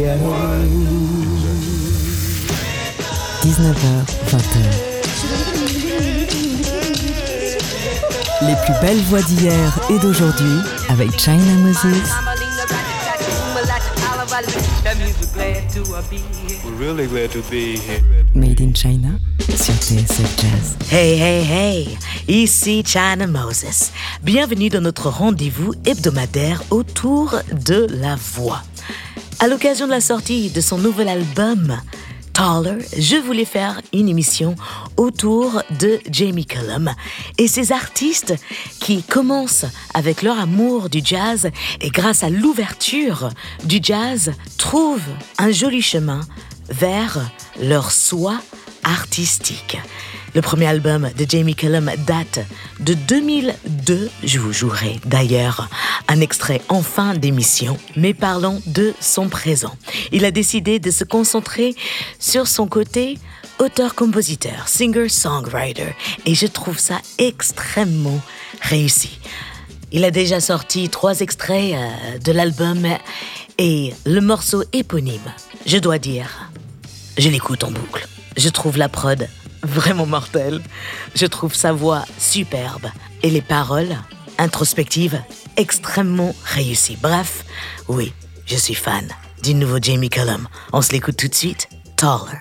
together. 19h, 20h. Les plus belles voix d'hier et d'aujourd'hui avec China Moses. Made in China sur TSF Jazz. Hey, hey, hey! Ici China Moses. Bienvenue dans notre rendez-vous hebdomadaire autour de la voix. À l'occasion de la sortie de son nouvel album, Taller, je voulais faire une émission autour de Jamie Cullum et ses artistes qui commencent avec leur amour du jazz et grâce à l'ouverture du jazz trouvent un joli chemin vers leur soi artistique. Le premier album de Jamie Cullum date de 2002. Je vous jouerai d'ailleurs un extrait en fin d'émission, mais parlons de son présent. Il a décidé de se concentrer sur son côté auteur-compositeur, singer-songwriter, et je trouve ça extrêmement réussi. Il a déjà sorti trois extraits euh, de l'album et le morceau éponyme, je dois dire, je l'écoute en boucle. Je trouve la prod vraiment mortelle. Je trouve sa voix superbe et les paroles introspectives extrêmement réussies. Bref, oui, je suis fan du nouveau Jamie Cullum. On se l'écoute tout de suite. Taller.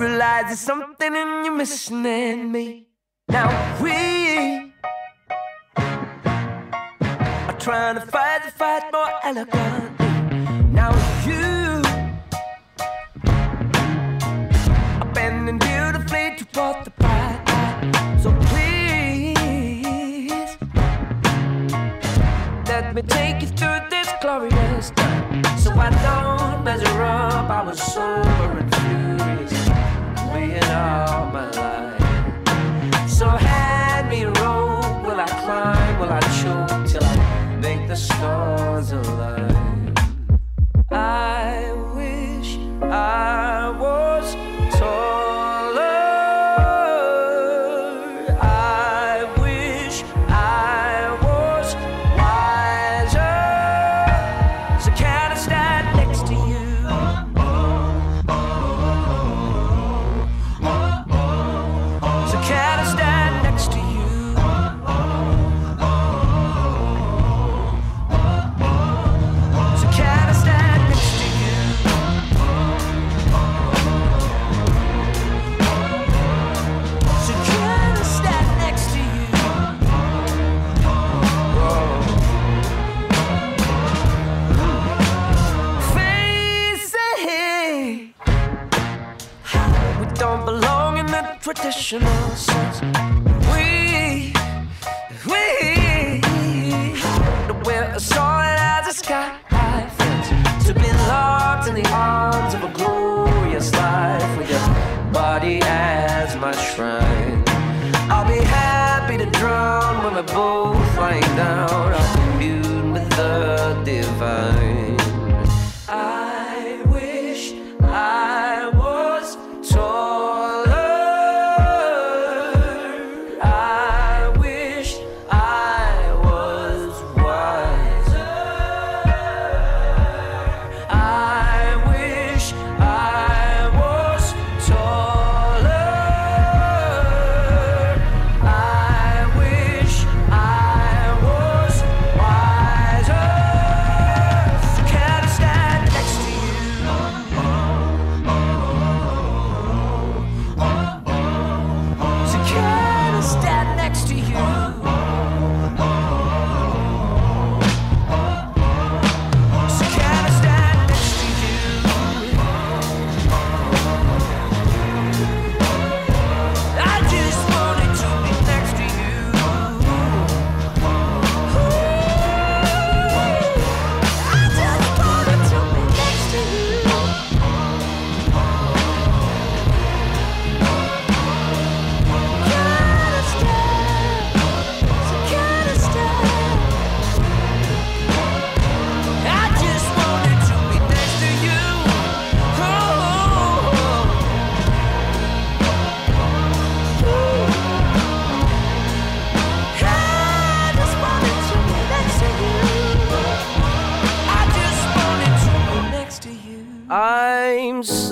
Realize something in you missing in me. Now we are trying to fight the fight more elegantly. Beautifully the pride. So please let me take you through this glorious time. So I don't measure up. I was sober and furious, laying out my life. So hand me a rope. Will I climb? Will I choke till I make the stars alive? I body as my shrine. I'll be happy to drown when we're both lying down, imbued with the divine.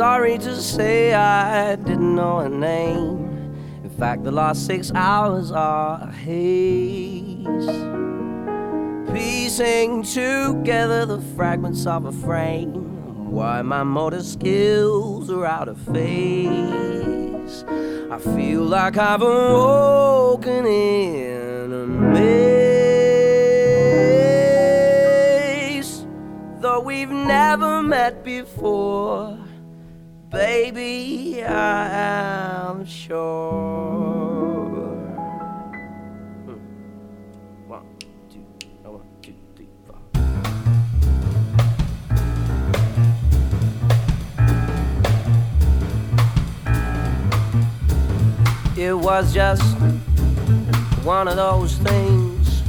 Sorry to say I didn't know her name. In fact, the last six hours are a haze. Piecing together the fragments of a frame. Why my motor skills are out of phase. I feel like I've awoken in a maze. Though we've never met before, baby, I am sure. Hmm. One, two, oh, one, two, three, four. It was just one of those things,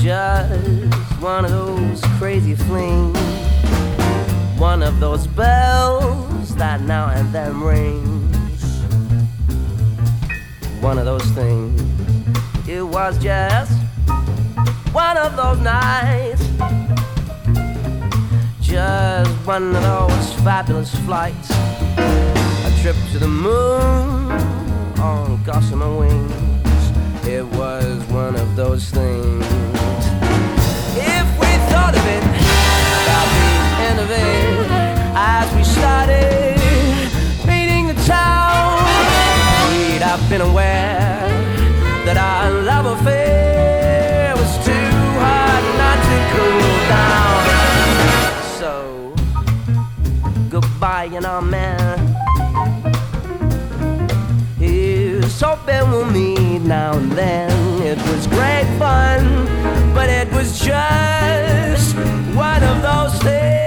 just one of those crazy flings, one of those bells that now and then rings, one of those things. It was just one of those nights, just one of those fabulous flights. A trip to the moon on gossamer wings. It was one of those things. If we thought of it, as we started painting the town, we'd have been aware that our love affair was too hot not to cool down. So, goodbye, know, man. Here's hoping we'll meet now and then. It was great fun, but it was just one of those things.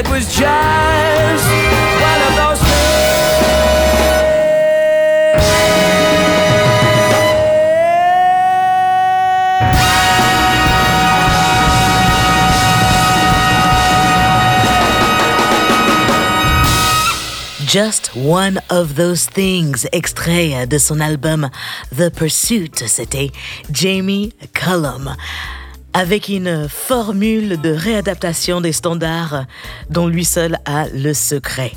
It was just one of those Just One of Those Things, extrait de son album The Pursuit, c'était Jamie Cullum. Avec une formule de réadaptation des standards dont lui seul a le secret.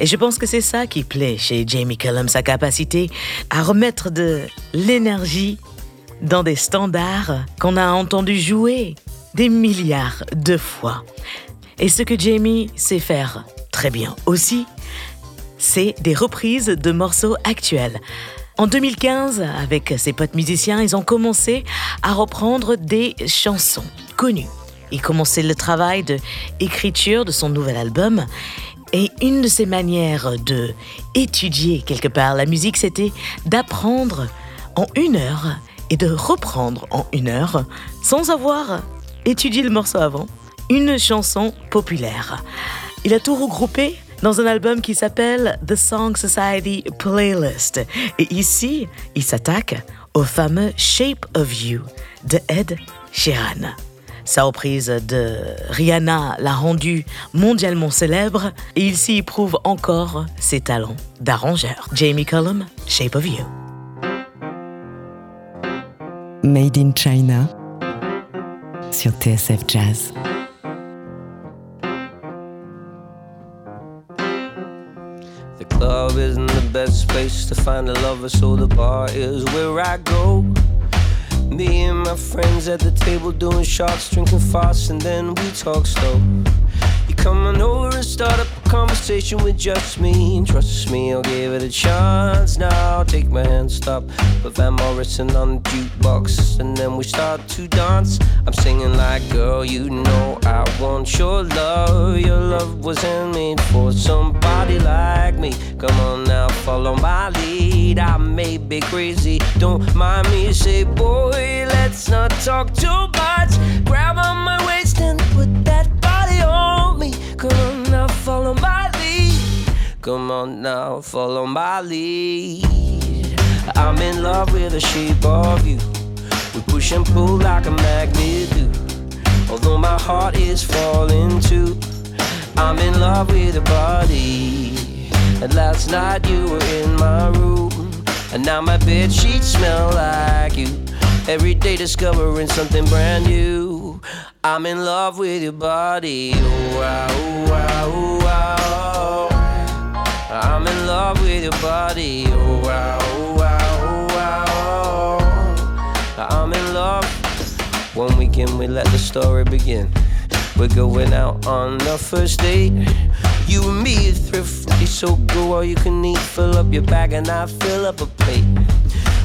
Et je pense que c'est ça qui plaît chez Jamie Cullum, sa capacité à remettre de l'énergie dans des standards qu'on a entendu jouer des milliards de fois. Et ce que Jamie sait faire très bien aussi, c'est des reprises de morceaux actuels. En 2015, avec ses potes musiciens, ils ont commencé à reprendre des chansons connues. Il commençait le travail de écriture de son nouvel album et une de ses manières de étudier quelque part la musique, c'était d'apprendre en une heure et de reprendre en une heure, sans avoir étudié le morceau avant, une chanson populaire. Il a tout regroupé dans un album qui s'appelle The Song Society Playlist. Et ici, il s'attaque au fameux Shape of You de Ed Sheeran. Sa reprise de Rihanna l'a rendu mondialement célèbre et il s'y prouve encore ses talents d'arrangeur. Jamie Cullum, Shape of You. Made in China sur TSF Jazz. Club isn't the best place to find a lover, so the bar is where I go. Me and my friends at the table doing shots, drinking fast, and then we talk slow. You come on over and start up a conversation with just me. And trust me, I'll give it a chance. Now take my hand, stop, put Van Morrison on the jukebox, and then we start to dance. I'm singing like, girl, you know I want your love. Your love was handmade for somebody like me. Come on now, follow my lead. I may be crazy, don't mind me. Say, boy, let's not talk too much. Grab on my Come on now, follow my lead. I'm in love with the shape of you. We push and pull like a magnet do. Although my heart is falling too. I'm in love with your body. And last night you were in my room. And now my bed sheets smell like you. Every day discovering something brand new. I'm in love with your body. Oh, wow, oh, wow, oh, wow. I'm in love with your body. Oh, wow, oh, wow, oh, wow. I'm in love. One weekend we let the story begin. We're going out on the first date. You and me are thrifty, so go all you can eat. Fill up your bag and I fill up a plate.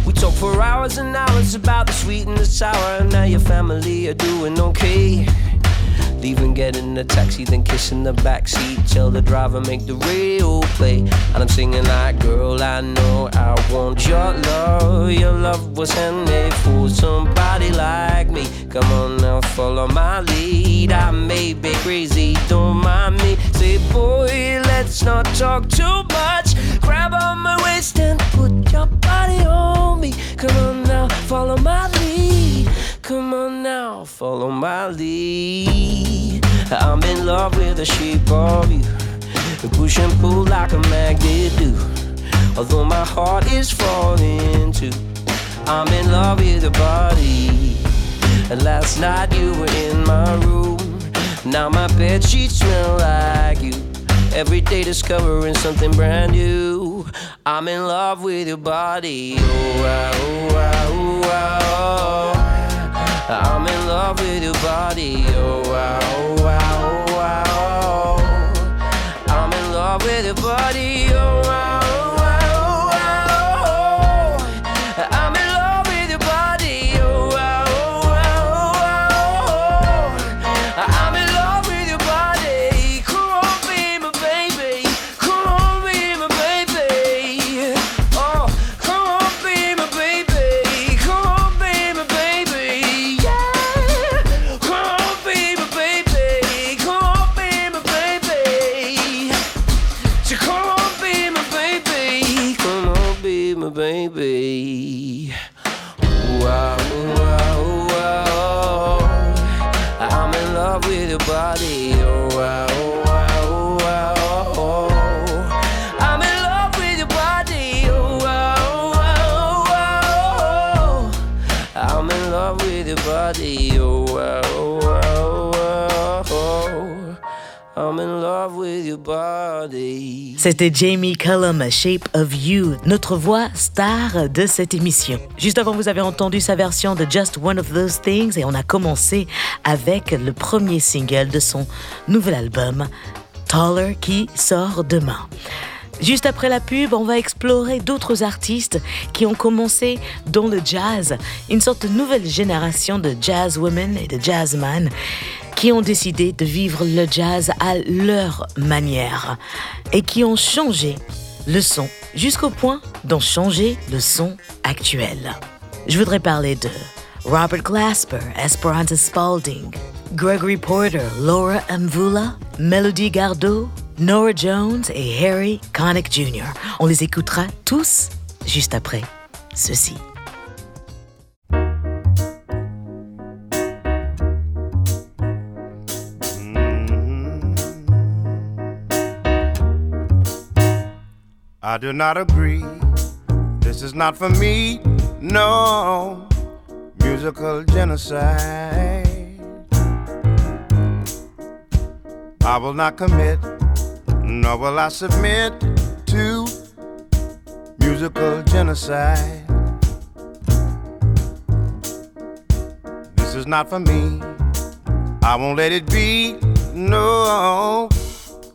We talk for hours and hours about the sweet and the sour, and now your family are doing okay. Leaving, getting a taxi, then kissing the backseat. Tell the driver, make the radio play. And I'm singing like, girl, I know I want your love. Your love was handmade for somebody like me. Come on now, follow my lead. I may be crazy, don't mind me. Say, boy, let's not talk too much. Grab on my waist and put your body on me. Come on now, follow my lead. Come on now, follow my lead. I'm in love with the shape of you. Push and pull like a magnet do. Although my heart is falling too. I'm in love with your body. And last night you were in my room. Now my bed sheets smell like you. Every day discovering something brand new. I'm in love with your body. Oh, wow, oh, wow, oh. I'm in love with your body. Oh, wow, oh, wow, oh, wow. I'm in love with your body. C'était Jamie Cullum, Shape of You, notre voix star de cette émission. Juste avant, vous avez entendu sa version de Just One of Those Things et on a commencé avec le premier single de son nouvel album, Taller, qui sort demain. Juste après la pub, on va explorer d'autres artistes qui ont commencé dans le jazz, une sorte de nouvelle génération de jazz women et de jazzmen qui ont décidé de vivre le jazz à leur manière et qui ont changé le son jusqu'au point d'en changer le son actuel. Je voudrais parler de Robert Glasper, Esperanza Spalding, Gregory Porter, Laura Mvula, Melody Gardot, Nora Jones et Harry Connick Jr. On les écoutera tous juste après ceci. I do not agree. This is not for me. No musical genocide. I will not commit, nor will I submit to musical genocide. This is not for me. I won't let it be. No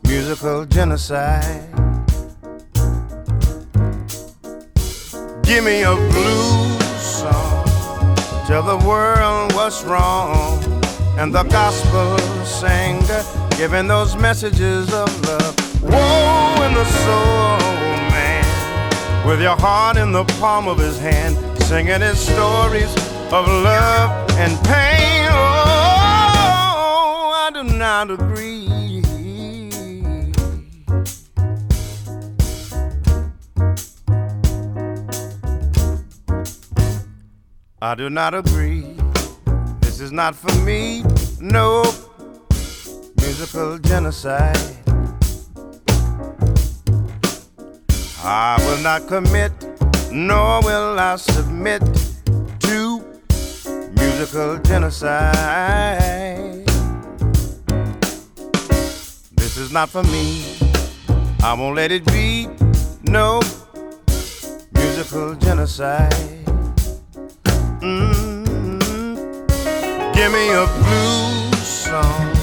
musical genocide. Give me a blues song. Tell the world what's wrong. And the gospel singer giving those messages of love. Woe in the soul, man. With your heart in the palm of his hand. Singing his stories of love and pain. Oh, I do not agree. I do not agree. This is not for me. No musical genocide. I will not commit, nor will I submit to musical genocide. This is not for me. I won't let it be. No musical genocide. Give me a blues song.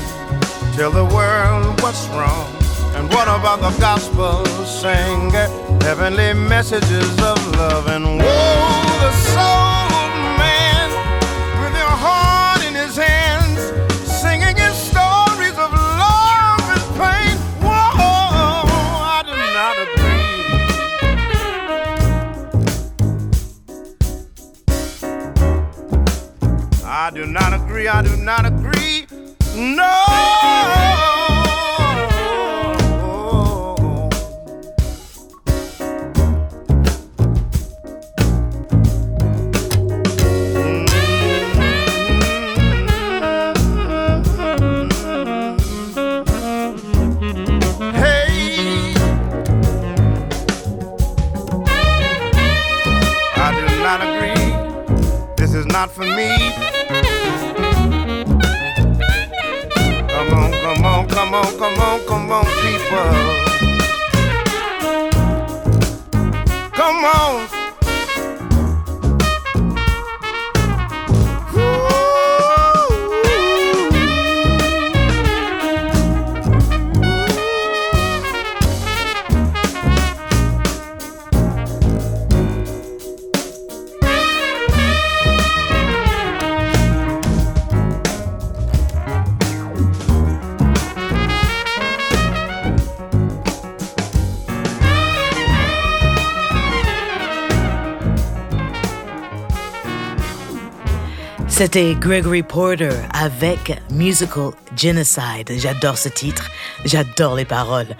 Tell the world what's wrong. And what about the gospel sing heavenly messages of love and woe the soul agree, I do not agree. No. C'était Gregory Porter avec Musical Genocide. J'adore ce titre, j'adore les paroles.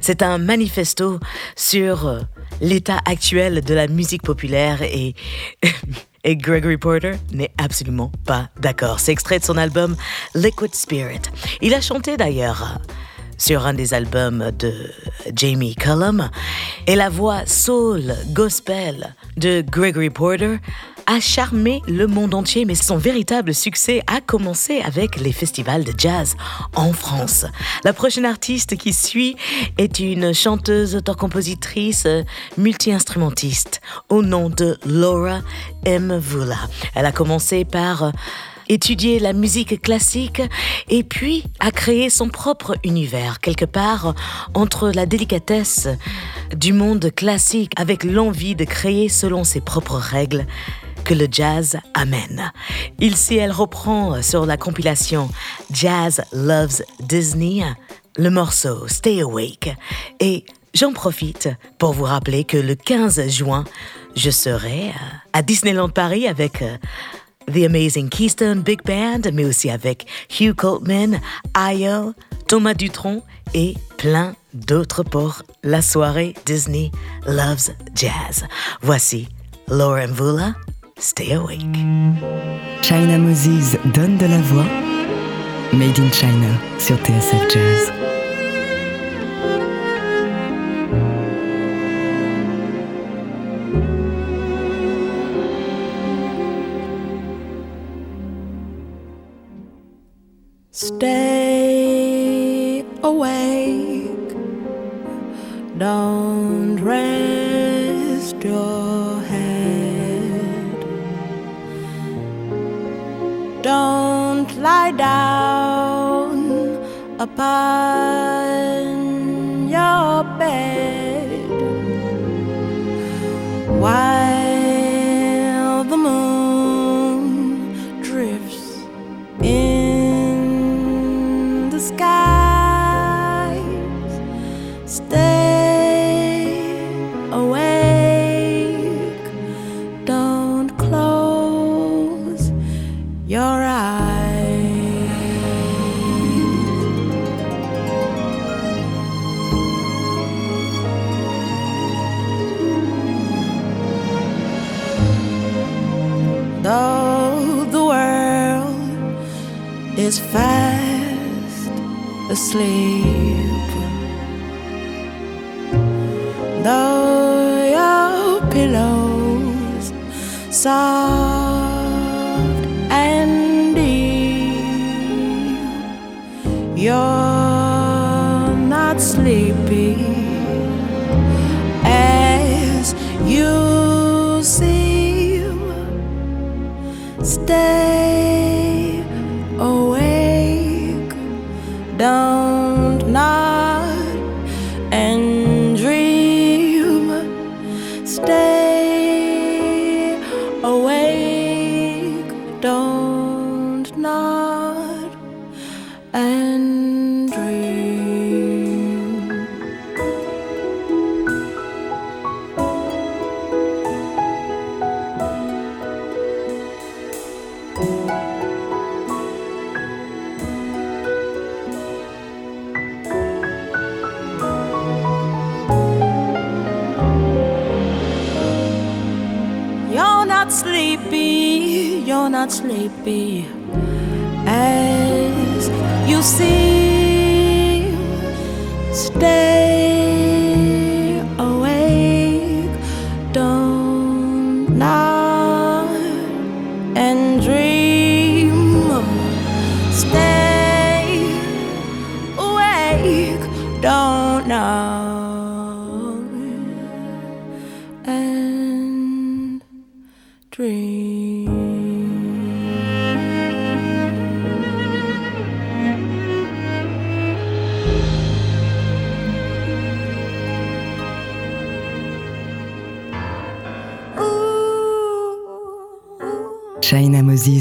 C'est un manifesto sur euh, l'état actuel de la musique populaire et, et Gregory Porter n'est absolument pas d'accord. C'est extrait de son album Liquid Spirit. Il a chanté d'ailleurs sur un des albums de Jamie Cullum et la voix soul gospel de Gregory Porter a charmé le monde entier, mais son véritable succès a commencé avec les festivals de jazz en France. La prochaine artiste qui suit est une chanteuse, auteur-compositrice, multi-instrumentiste au nom de Laura M. Vula. Elle a commencé par étudié la musique classique et puis a créé son propre univers, quelque part entre la délicatesse du monde classique avec l'envie de créer selon ses propres règles que le jazz amène. Ici, elle reprend sur la compilation Jazz Loves Disney le morceau Stay Awake et j'en profite pour vous rappeler que le 15 juin, je serai à Disneyland Paris avec euh, The Amazing Keystone Big Band, mais aussi avec Hugh Coltman, Io, Thomas Dutronc et plein d'autres pour la soirée Disney Loves Jazz. Voici Laura Mvula, Stay Awake. China Moses donne de la voix. Made in China sur TSF Jazz. Stay awake. Don't Bye. Asleep, though your pillows soft be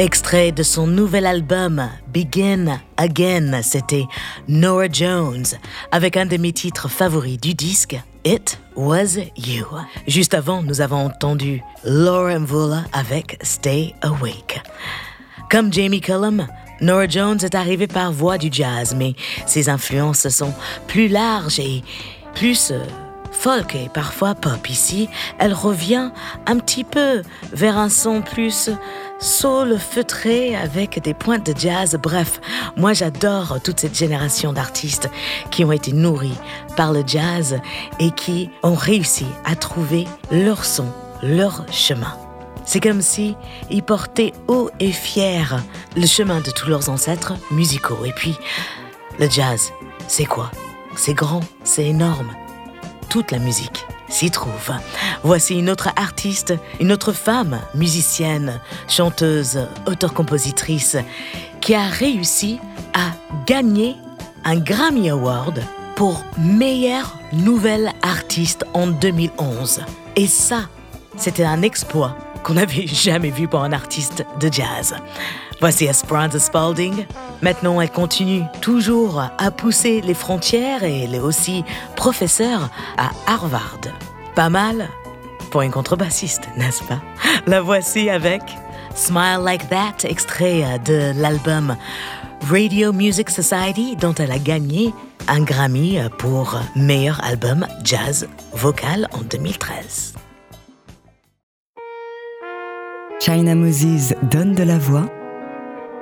Extrait de son nouvel album Begin Again, c'était Nora Jones, avec un de mes titres favoris du disque, It Was You. Juste avant, nous avons entendu Lauren Vula avec Stay Awake. Comme Jamie Cullum, Nora Jones est arrivée par voie du jazz, mais ses influences sont plus larges et plus euh, folk et parfois pop. Ici, elle revient un petit peu vers un son plus soul feutré avec des pointes de jazz. Bref, moi j'adore toute cette génération d'artistes qui ont été nourris par le jazz et qui ont réussi à trouver leur son, leur chemin. C'est comme si ils portaient haut et fier le chemin de tous leurs ancêtres musicaux. Et puis, le jazz, c'est quoi? C'est grand, c'est énorme. Toute la musique s'y trouve. Voici une autre artiste, une autre femme, musicienne, chanteuse, auteur-compositrice, qui a réussi à gagner un Grammy Award pour meilleure nouvelle artiste en 2011. Et ça, c'était un exploit qu'on n'avait jamais vu pour un artiste de jazz. Voici Esperanza Spalding. Maintenant, elle continue toujours à pousser les frontières et elle est aussi professeure à Harvard. Pas mal pour une contrebassiste, n'est-ce pas? La voici avec Smile Like That, extrait de l'album Radio Music Society, dont elle a gagné un Grammy pour meilleur album jazz vocal en 2013. China Moses donne de la voix.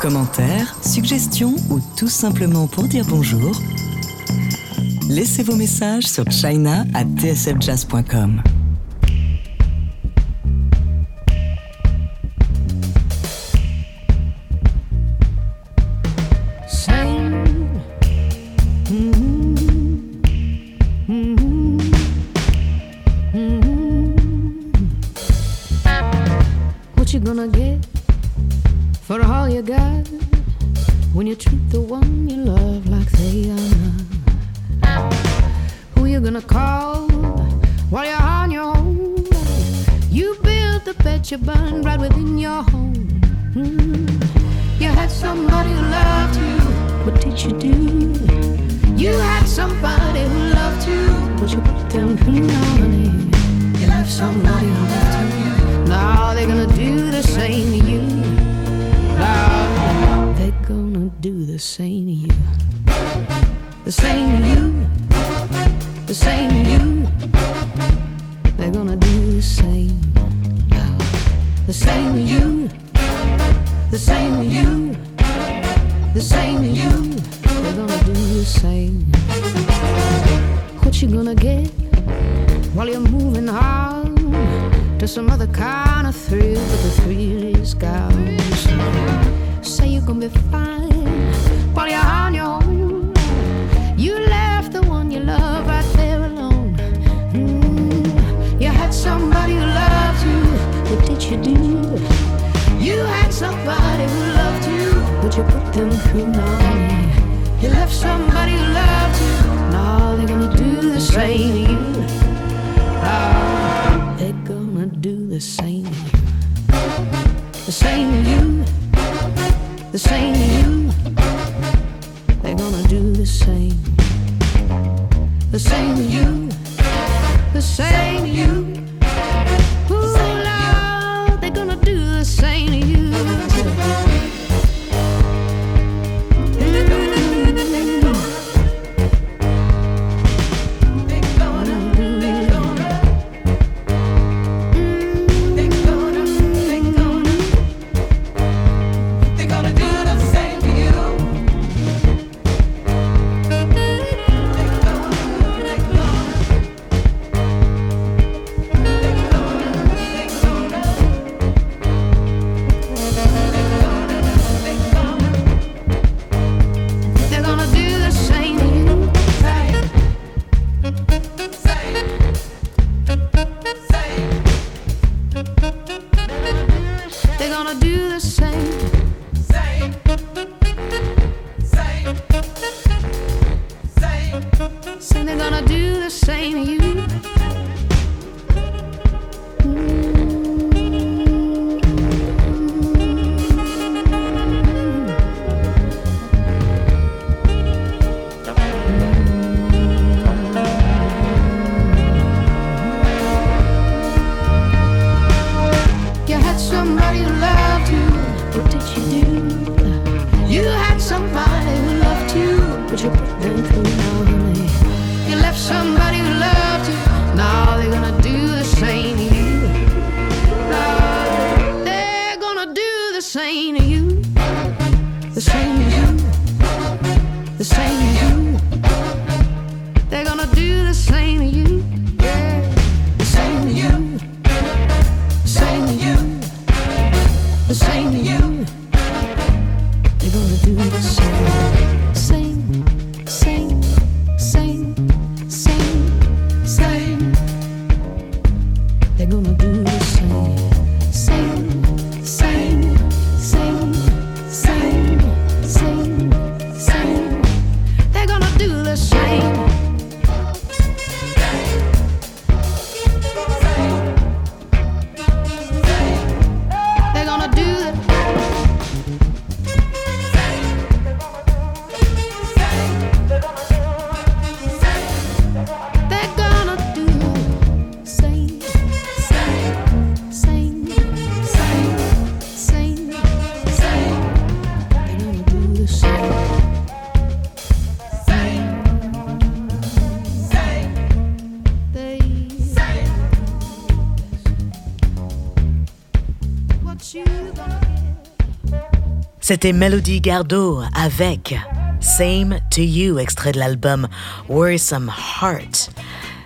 Commentaires, suggestions ou tout simplement pour dire bonjour Laissez vos messages sur china à tsfjazz.com. you You left somebody who loved you, Now they're gonna do the same to you. Oh, they're gonna do the same you. The same to you. The same to you. They're gonna do the same. The same to you. The same to you. C'était Melody Gardot avec Same to You, extrait de l'album Worrisome Heart.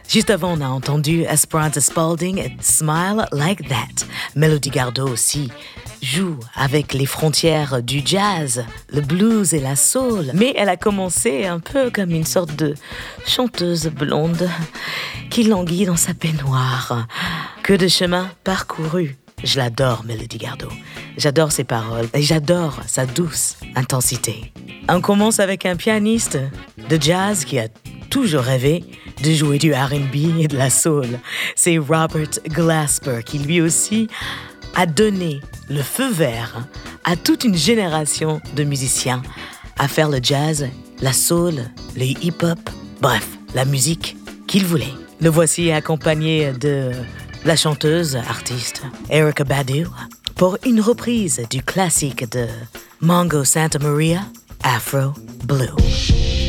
Juste avant, on a entendu Esperanza Spalding Smile Like That. Melody Gardot aussi joue avec les frontières du jazz, le blues et la soul, mais elle a commencé un peu comme une sorte de chanteuse blonde qui languit dans sa peignoir. Que de chemin parcouru. Je l'adore, Melody Gardot. J'adore ses paroles et j'adore sa douce intensité. On commence avec un pianiste de jazz qui a toujours rêvé de jouer du RB et de la soul. C'est Robert Glasper qui lui aussi a donné le feu vert à toute une génération de musiciens à faire le jazz, la soul, le hip-hop, bref, la musique qu'il voulait. Le voici accompagné de la chanteuse, artiste Erica Badu pour une reprise du classique de Mongo Santa Maria, Afro Blue.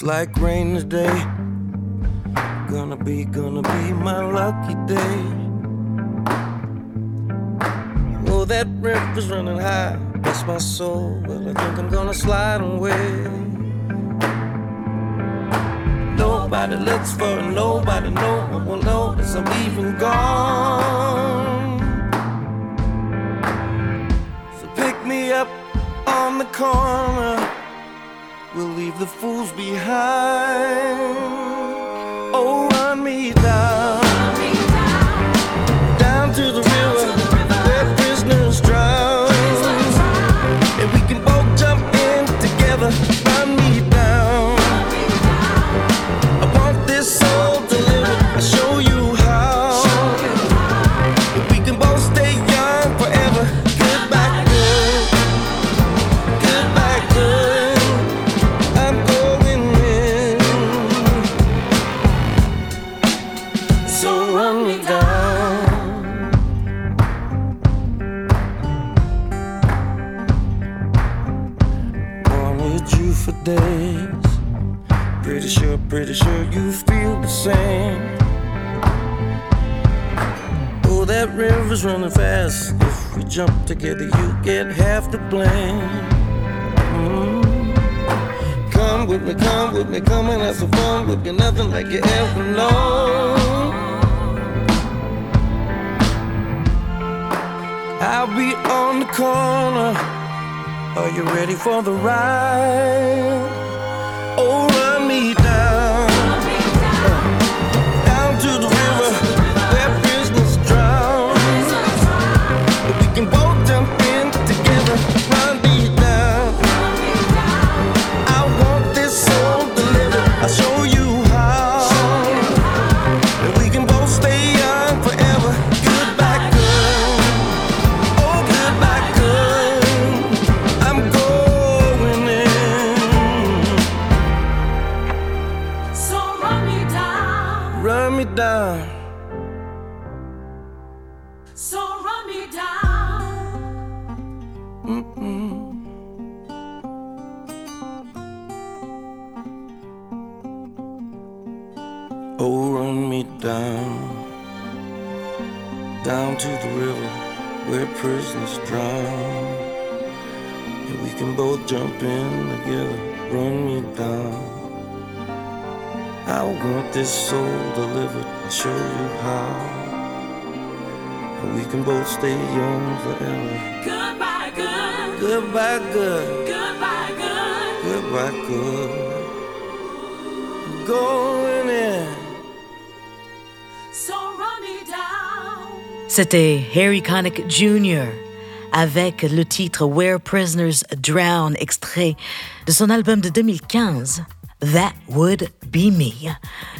Looks like rain today. Gonna be, gonna be my lucky day. Oh, that river's running high. Bless my soul. Well, I think I'm gonna slide away. Nobody looks for it, nobody know what will notice I'm even gone. So pick me up on the corner. The fools behind. Mm. Oh, run me down, down to the river where prisoners drown. And we can both jump in together. Run me down. I want this soul delivered. I'll show you how. And we can both stay young forever. Goodbye, good. Goodbye, good. Going in. So run me down. C'était Harry Connick Jr. avec le titre Where Prisoners Drown, extrait de son album de 2015. That Would Be Me.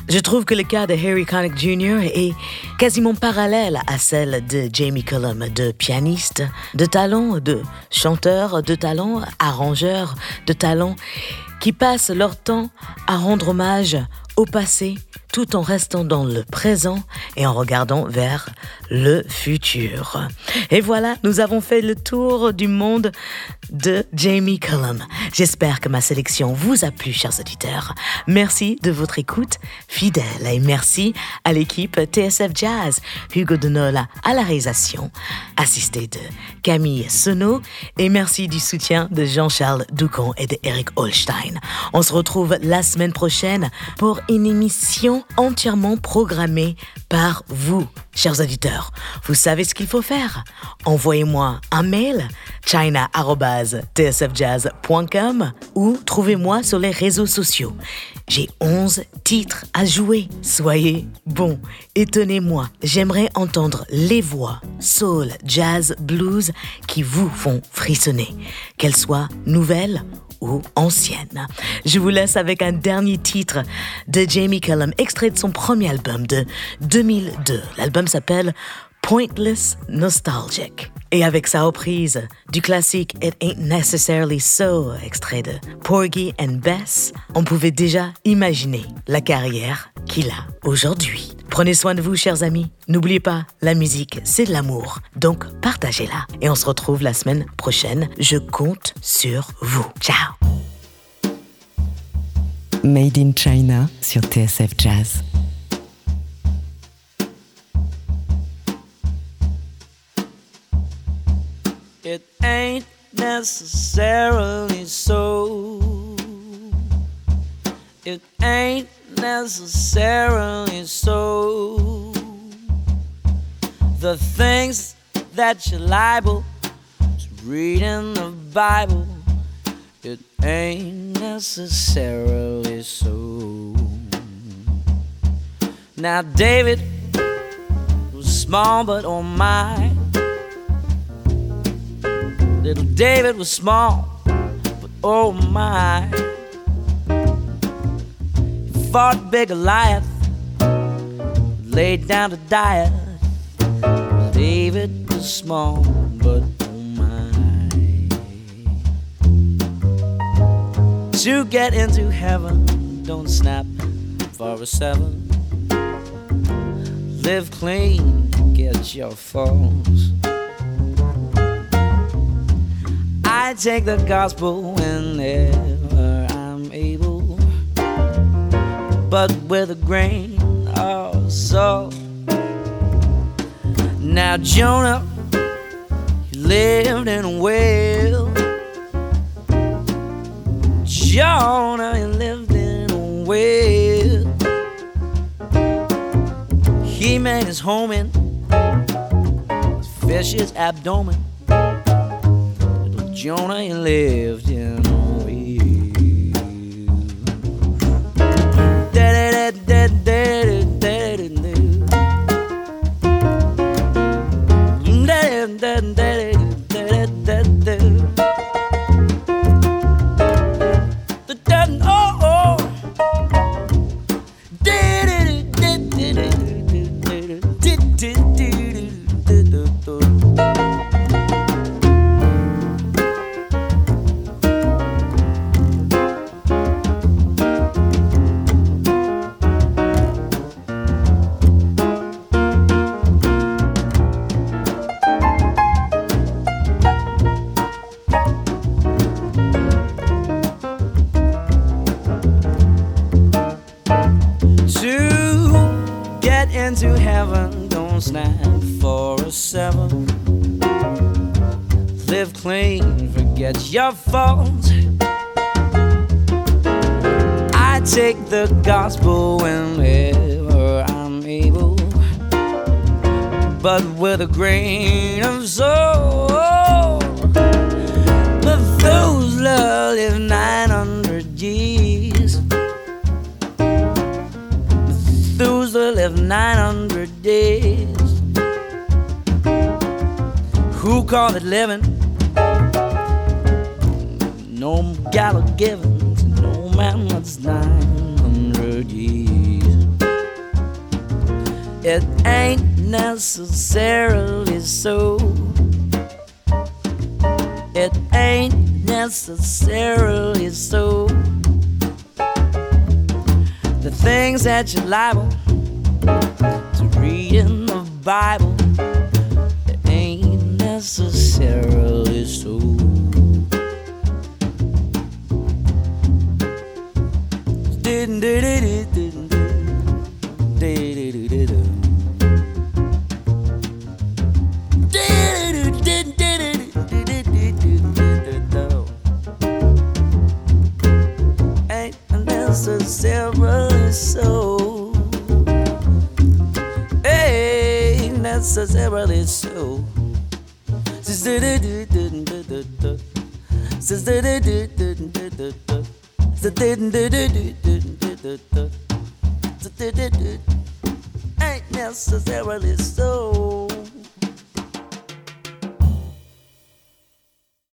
Je trouve que le cas de Harry Connick Jr. est quasiment parallèle à celle de Jamie Cullum, de pianiste, de talent, de chanteur, de talent, arrangeur, de talent, qui passent leur temps à rendre hommage au passé tout en restant dans le présent et en regardant vers le futur. Et voilà, nous avons fait le tour du monde de Jamie Cullum. J'espère que ma sélection vous a plu, chers auditeurs. Merci de votre écoute fidèle et merci à l'équipe TSF Jazz, Hugo Denola à la réalisation, assisté de Camille Senot et merci du soutien de Jean-Charles Doucan et de Eric Holstein. On se retrouve la semaine prochaine pour une émission entièrement programmée par vous, chers auditeurs. Vous savez ce qu'il faut faire Envoyez-moi un mail china@tsfjazz.com ou trouvez-moi sur les réseaux sociaux. J'ai 11 titres à jouer. Soyez bons, étonnez-moi. J'aimerais entendre les voix soul, jazz, blues qui vous font frissonner, qu'elles soient nouvelles ou anciennes. Je vous laisse avec un dernier titre de Jamie Cullum, extrait de son premier album de 2002. L'album s'appelle Pointless Nostalgic. Et avec sa reprise du classique It Ain't Necessarily So, extrait de Porgy and Bess, on pouvait déjà imaginer la carrière qu'il a aujourd'hui. Prenez soin de vous, chers amis. N'oubliez pas, la musique, c'est de l'amour. Donc, partagez-la. Et on se retrouve la semaine prochaine. Je compte sur vous. Ciao Made in China sur TSF Jazz. It ain't necessarily so. It ain't necessarily so. The things that you're liable to read in the Bible, it ain't necessarily so. Now, David was small, but oh my. Little David was small, but oh my. He fought big Goliath, laid down to die. David was small, but oh my. To get into heaven, don't snap for a seven. Live clean, get your falls. I take the gospel whenever I'm able, but with a grain of salt. Now, Jonah, he lived in a whale. Jonah, he lived in a whale. He made his home in his fish's abdomen. Jonah lived clean, forget your faults. I take the gospel whenever I'm able, but with a grain of salt. Methuselah lived 900 years. Methuselah lived 900 days. Who called it living? No gala given to no man that's 900 years. It ain't necessarily so. It ain't necessarily so. The things that you're liable to read in the Bible, do do do